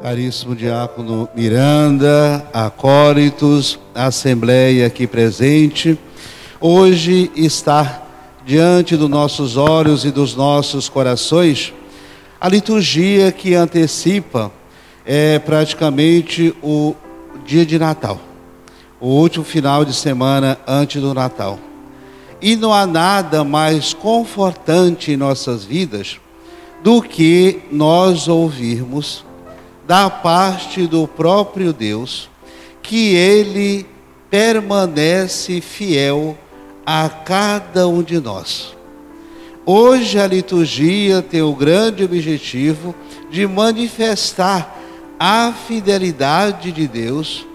Caríssimo diácono Miranda, acólitos, assembleia aqui presente, hoje está diante dos nossos olhos e dos nossos corações a liturgia que antecipa é praticamente o dia de Natal, o último final de semana antes do Natal. E não há nada mais confortante em nossas vidas do que nós ouvirmos da parte do próprio Deus que ele permanece fiel a cada um de nós. Hoje a liturgia tem o grande objetivo de manifestar a fidelidade de Deus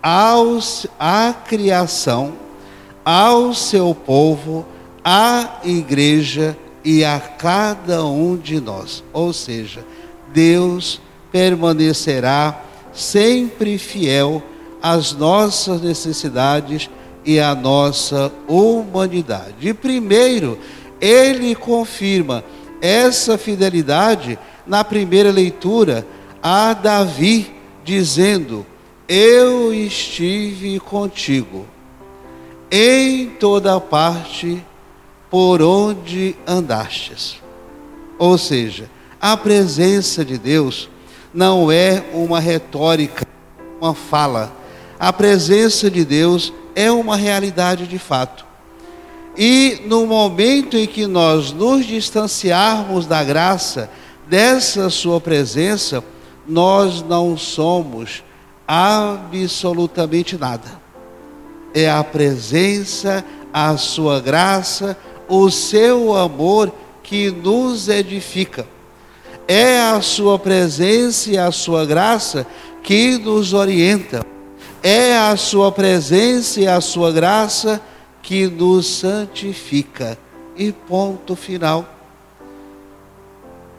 aos, à criação, ao seu povo, à igreja e a cada um de nós. Ou seja, Deus permanecerá sempre fiel às nossas necessidades e à nossa humanidade. E primeiro, ele confirma essa fidelidade na primeira leitura a Davi, dizendo: Eu estive contigo em toda parte por onde andastes. Ou seja, a presença de Deus não é uma retórica, uma fala. A presença de Deus é uma realidade de fato. E no momento em que nós nos distanciarmos da graça, dessa Sua presença, nós não somos absolutamente nada. É a presença, a Sua graça, o Seu amor que nos edifica. É a Sua presença e a Sua graça que nos orienta. É a Sua presença e a Sua graça que nos santifica. E ponto final.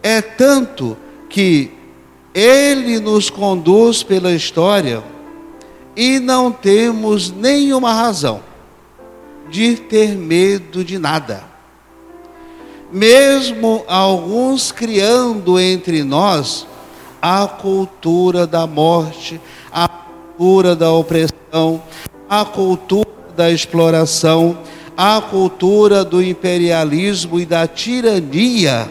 É tanto que ele nos conduz pela história e não temos nenhuma razão de ter medo de nada. Mesmo alguns criando entre nós a cultura da morte, a cultura da opressão, a cultura da exploração, a cultura do imperialismo e da tirania,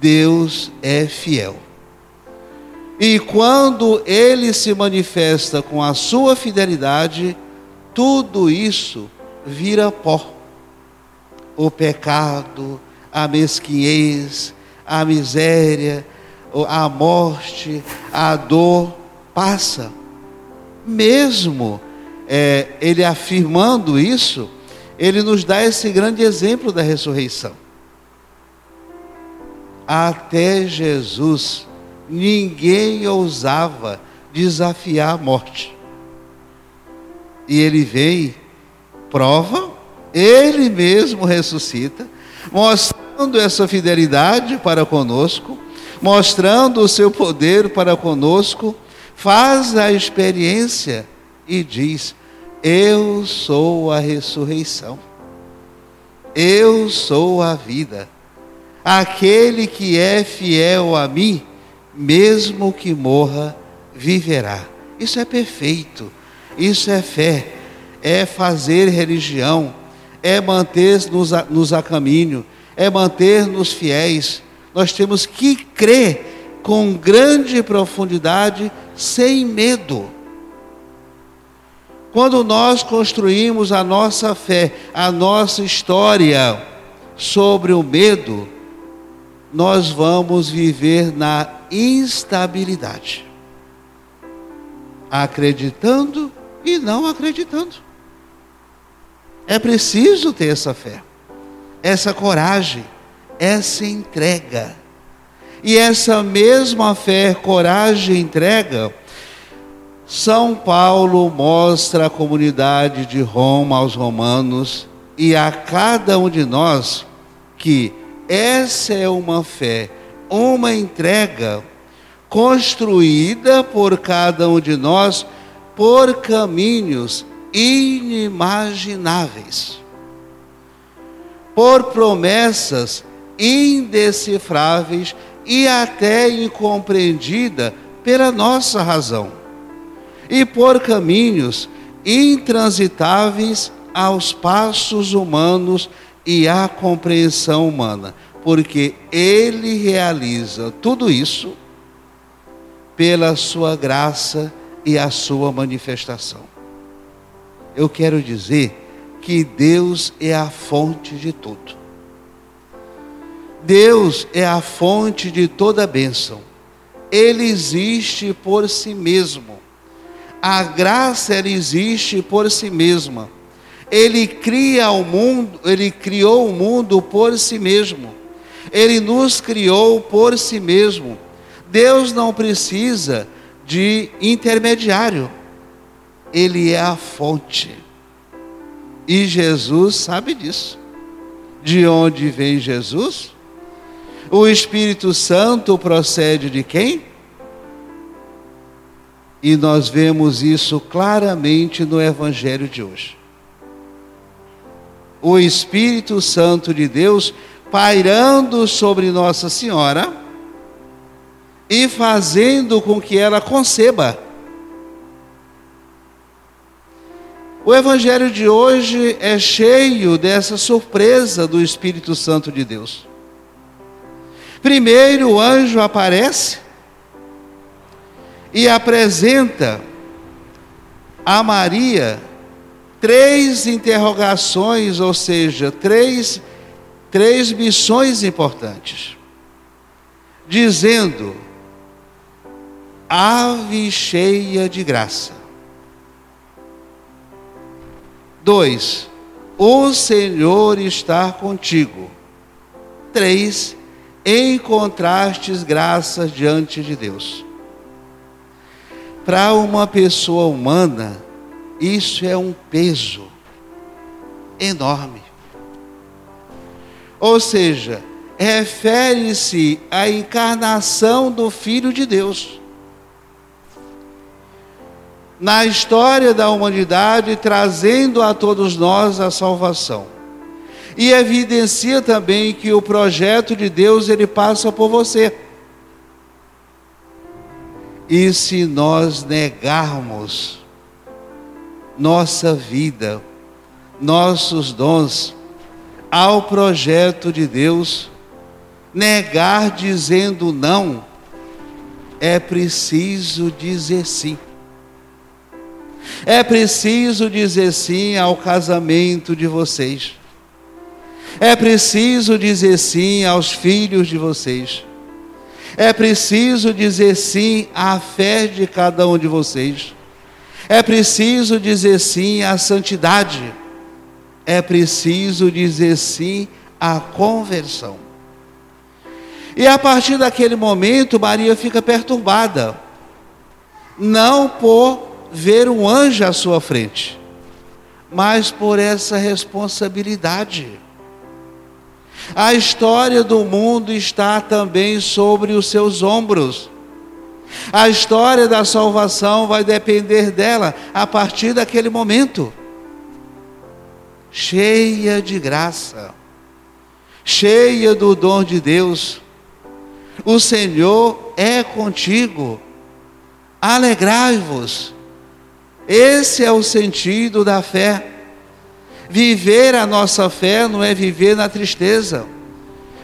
Deus é fiel. E quando ele se manifesta com a sua fidelidade, tudo isso vira pó. O pecado, a mesquinhez, a miséria, a morte, a dor passa. Mesmo é, ele afirmando isso, ele nos dá esse grande exemplo da ressurreição. Até Jesus, ninguém ousava desafiar a morte. E ele vem, prova, ele mesmo ressuscita, mostrando essa fidelidade para conosco, mostrando o seu poder para conosco, faz a experiência e diz: eu sou a ressurreição. Eu sou a vida. Aquele que é fiel a mim, mesmo que morra, viverá. Isso é perfeito. Isso é fé. É fazer religião. É manter-nos a, nos a caminho. É manter-nos fiéis. Nós temos que crer com grande profundidade, sem medo. Quando nós construímos a nossa fé, a nossa história sobre o medo, nós vamos viver na instabilidade, acreditando e não acreditando. É preciso ter essa fé, essa coragem, essa entrega. E essa mesma fé, coragem e entrega, são Paulo mostra a comunidade de Roma aos romanos e a cada um de nós que essa é uma fé, uma entrega construída por cada um de nós por caminhos inimagináveis, por promessas indecifráveis e até incompreendida pela nossa razão, e por caminhos intransitáveis aos passos humanos e à compreensão humana, porque Ele realiza tudo isso pela Sua graça e a Sua manifestação. Eu quero dizer que Deus é a fonte de tudo. Deus é a fonte de toda bênção. Ele existe por si mesmo. A graça ela existe por si mesma. Ele cria o mundo, ele criou o mundo por si mesmo. Ele nos criou por si mesmo. Deus não precisa de intermediário. Ele é a fonte. E Jesus sabe disso. De onde vem Jesus? O Espírito Santo procede de quem? E nós vemos isso claramente no Evangelho de hoje. O Espírito Santo de Deus pairando sobre Nossa Senhora e fazendo com que ela conceba. O Evangelho de hoje é cheio dessa surpresa do Espírito Santo de Deus. Primeiro o anjo aparece e apresenta a Maria três interrogações, ou seja, três, três missões importantes, dizendo: Ave cheia de graça. Dois, o Senhor está contigo. Três, encontrastes graças diante de Deus. Para uma pessoa humana, isso é um peso enorme. Ou seja, refere-se à encarnação do Filho de Deus. Na história da humanidade, trazendo a todos nós a salvação e evidencia também que o projeto de Deus ele passa por você. E se nós negarmos nossa vida, nossos dons ao projeto de Deus, negar dizendo não, é preciso dizer sim. É preciso dizer sim ao casamento de vocês. É preciso dizer sim aos filhos de vocês. É preciso dizer sim à fé de cada um de vocês. É preciso dizer sim à santidade. É preciso dizer sim à conversão. E a partir daquele momento, Maria fica perturbada. Não por ver um anjo à sua frente, mas por essa responsabilidade. A história do mundo está também sobre os seus ombros. A história da salvação vai depender dela a partir daquele momento. Cheia de graça, cheia do dom de Deus. O Senhor é contigo. Alegrai-vos. Esse é o sentido da fé. Viver a nossa fé não é viver na tristeza,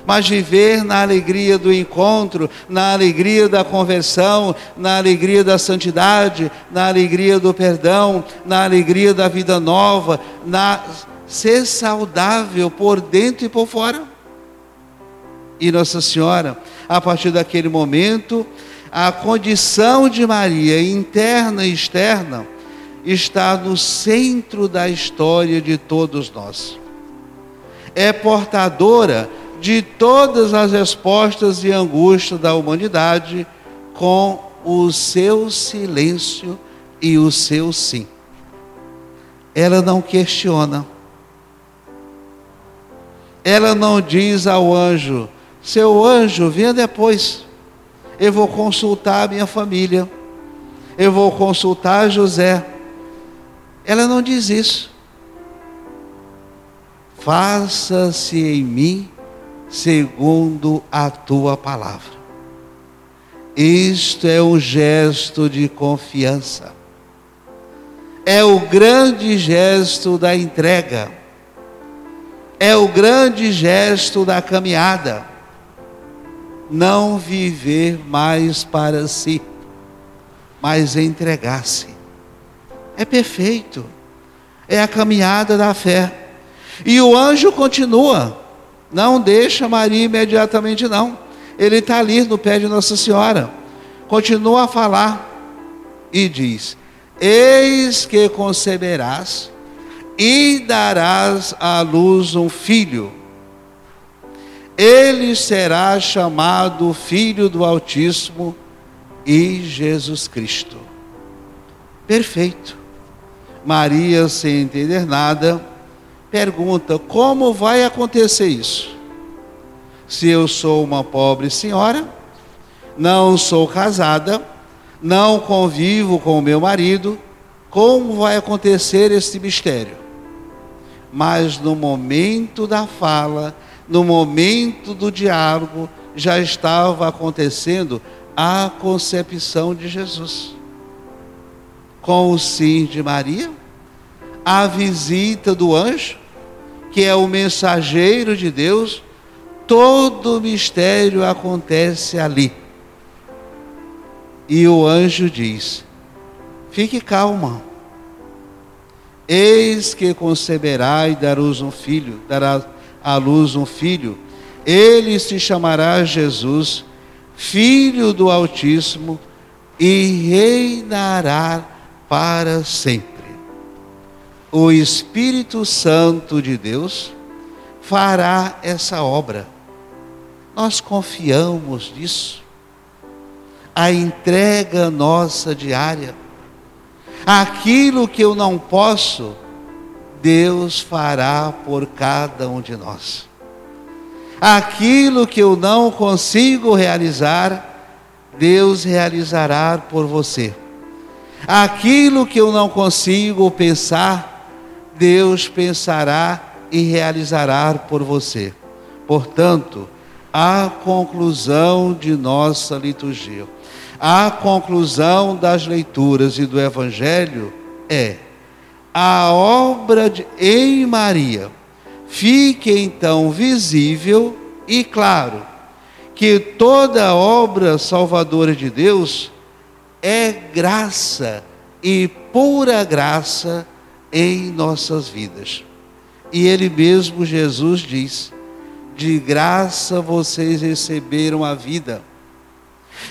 mas viver na alegria do encontro, na alegria da conversão, na alegria da santidade, na alegria do perdão, na alegria da vida nova, na ser saudável por dentro e por fora. E Nossa Senhora, a partir daquele momento, a condição de Maria, interna e externa, está no centro da história de todos nós. É portadora de todas as respostas e angústias da humanidade com o seu silêncio e o seu sim. Ela não questiona. Ela não diz ao anjo: Seu anjo, venha depois. Eu vou consultar a minha família. Eu vou consultar José ela não diz isso. Faça-se em mim segundo a tua palavra. Isto é um gesto de confiança. É o grande gesto da entrega. É o grande gesto da caminhada. Não viver mais para si, mas entregar-se. É perfeito. É a caminhada da fé. E o anjo continua. Não deixa Maria imediatamente, não. Ele está ali no pé de Nossa Senhora. Continua a falar e diz: Eis que conceberás e darás à luz um filho. Ele será chamado Filho do Altíssimo e Jesus Cristo. Perfeito. Maria, sem entender nada, pergunta: como vai acontecer isso? Se eu sou uma pobre senhora, não sou casada, não convivo com o meu marido, como vai acontecer esse mistério? Mas no momento da fala, no momento do diálogo, já estava acontecendo a concepção de Jesus. Com o sim de Maria, a visita do anjo, que é o mensageiro de Deus, todo o mistério acontece ali. E o anjo diz: Fique calma. Eis que conceberá e dará um filho, dará à luz um filho. Ele se chamará Jesus, Filho do Altíssimo, e reinará para sempre o Espírito Santo de Deus fará essa obra. Nós confiamos nisso. A entrega nossa diária. Aquilo que eu não posso, Deus fará por cada um de nós. Aquilo que eu não consigo realizar, Deus realizará por você. Aquilo que eu não consigo pensar, Deus pensará e realizará por você. Portanto, a conclusão de nossa liturgia, a conclusão das leituras e do Evangelho é a obra de, em Maria. Fique então visível e claro que toda obra salvadora de Deus é graça e pura graça em nossas vidas. E Ele mesmo, Jesus, diz: de graça vocês receberam a vida,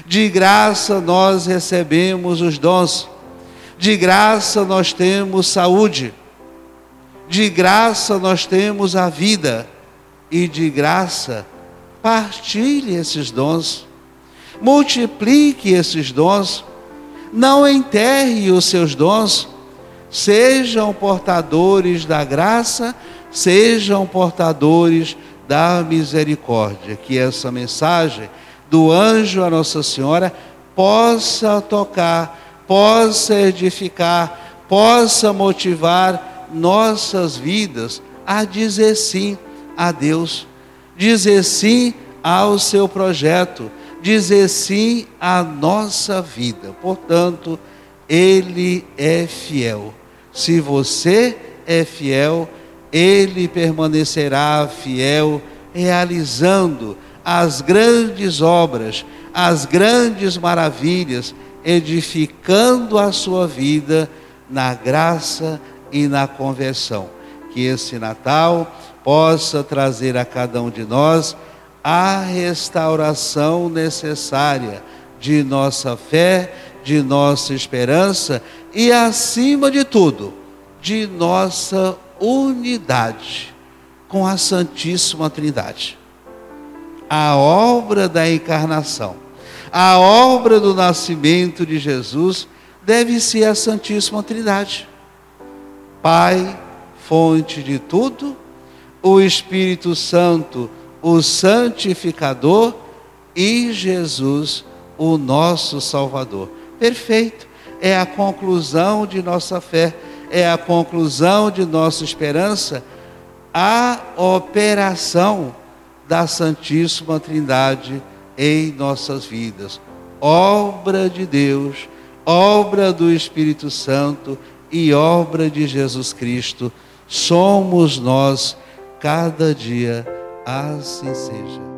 de graça nós recebemos os dons, de graça nós temos saúde, de graça nós temos a vida, e de graça partilhe esses dons, multiplique esses dons, não enterre os seus dons sejam portadores da graça, sejam portadores da misericórdia. Que essa mensagem do anjo a Nossa Senhora possa tocar, possa edificar, possa motivar nossas vidas a dizer sim a Deus, dizer sim ao seu projeto, dizer sim à nossa vida. Portanto, ele é fiel. Se você é fiel, ele permanecerá fiel, realizando as grandes obras, as grandes maravilhas, edificando a sua vida na graça e na conversão. Que esse Natal possa trazer a cada um de nós a restauração necessária de nossa fé de nossa esperança e, acima de tudo, de nossa unidade com a Santíssima Trindade. A obra da encarnação, a obra do nascimento de Jesus deve ser a Santíssima Trindade. Pai, fonte de tudo, o Espírito Santo, o santificador e Jesus, o nosso Salvador perfeito. É a conclusão de nossa fé, é a conclusão de nossa esperança, a operação da Santíssima Trindade em nossas vidas. obra de Deus, obra do Espírito Santo e obra de Jesus Cristo, somos nós cada dia. Assim seja.